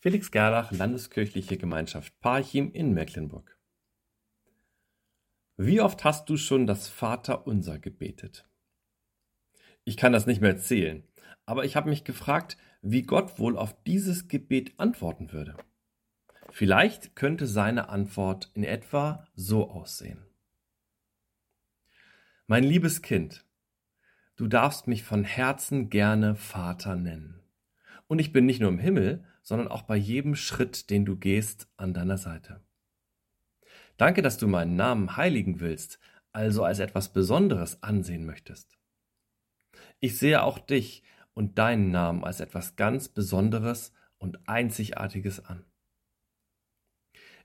Felix Gerlach, Landeskirchliche Gemeinschaft Parchim in Mecklenburg. Wie oft hast du schon das Vaterunser gebetet? Ich kann das nicht mehr zählen, aber ich habe mich gefragt, wie Gott wohl auf dieses Gebet antworten würde. Vielleicht könnte seine Antwort in etwa so aussehen. Mein liebes Kind, du darfst mich von Herzen gerne Vater nennen. Und ich bin nicht nur im Himmel, sondern auch bei jedem Schritt, den du gehst, an deiner Seite. Danke, dass du meinen Namen heiligen willst, also als etwas Besonderes ansehen möchtest. Ich sehe auch dich und deinen Namen als etwas ganz Besonderes und Einzigartiges an.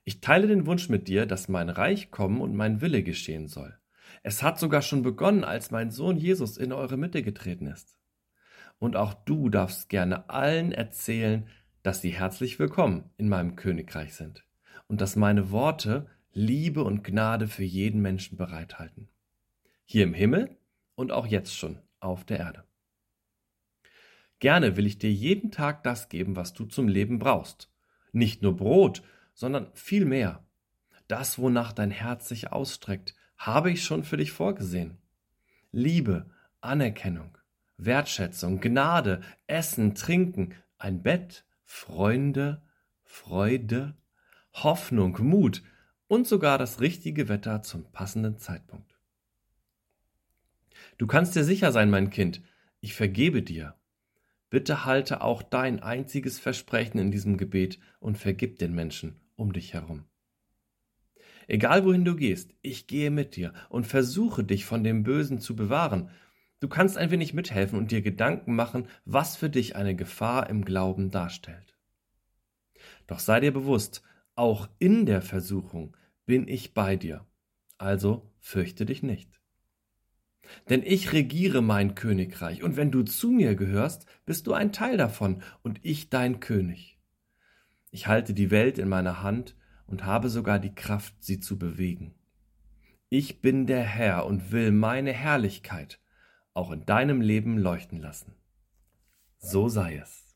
Ich teile den Wunsch mit dir, dass mein Reich kommen und mein Wille geschehen soll. Es hat sogar schon begonnen, als mein Sohn Jesus in eure Mitte getreten ist. Und auch du darfst gerne allen erzählen, dass sie herzlich willkommen in meinem Königreich sind und dass meine Worte Liebe und Gnade für jeden Menschen bereithalten. Hier im Himmel und auch jetzt schon auf der Erde. Gerne will ich dir jeden Tag das geben, was du zum Leben brauchst. Nicht nur Brot, sondern viel mehr. Das, wonach dein Herz sich ausstreckt, habe ich schon für dich vorgesehen. Liebe, Anerkennung, Wertschätzung, Gnade, Essen, Trinken, ein Bett, Freunde, Freude, Hoffnung, Mut und sogar das richtige Wetter zum passenden Zeitpunkt. Du kannst dir sicher sein, mein Kind, ich vergebe dir. Bitte halte auch dein einziges Versprechen in diesem Gebet und vergib den Menschen um dich herum. Egal wohin du gehst, ich gehe mit dir und versuche dich von dem Bösen zu bewahren. Du kannst ein wenig mithelfen und dir Gedanken machen, was für dich eine Gefahr im Glauben darstellt. Doch sei dir bewusst, auch in der Versuchung bin ich bei dir. Also fürchte dich nicht. Denn ich regiere mein Königreich, und wenn du zu mir gehörst, bist du ein Teil davon und ich dein König. Ich halte die Welt in meiner Hand und habe sogar die Kraft, sie zu bewegen. Ich bin der Herr und will meine Herrlichkeit auch in deinem Leben leuchten lassen. So sei es.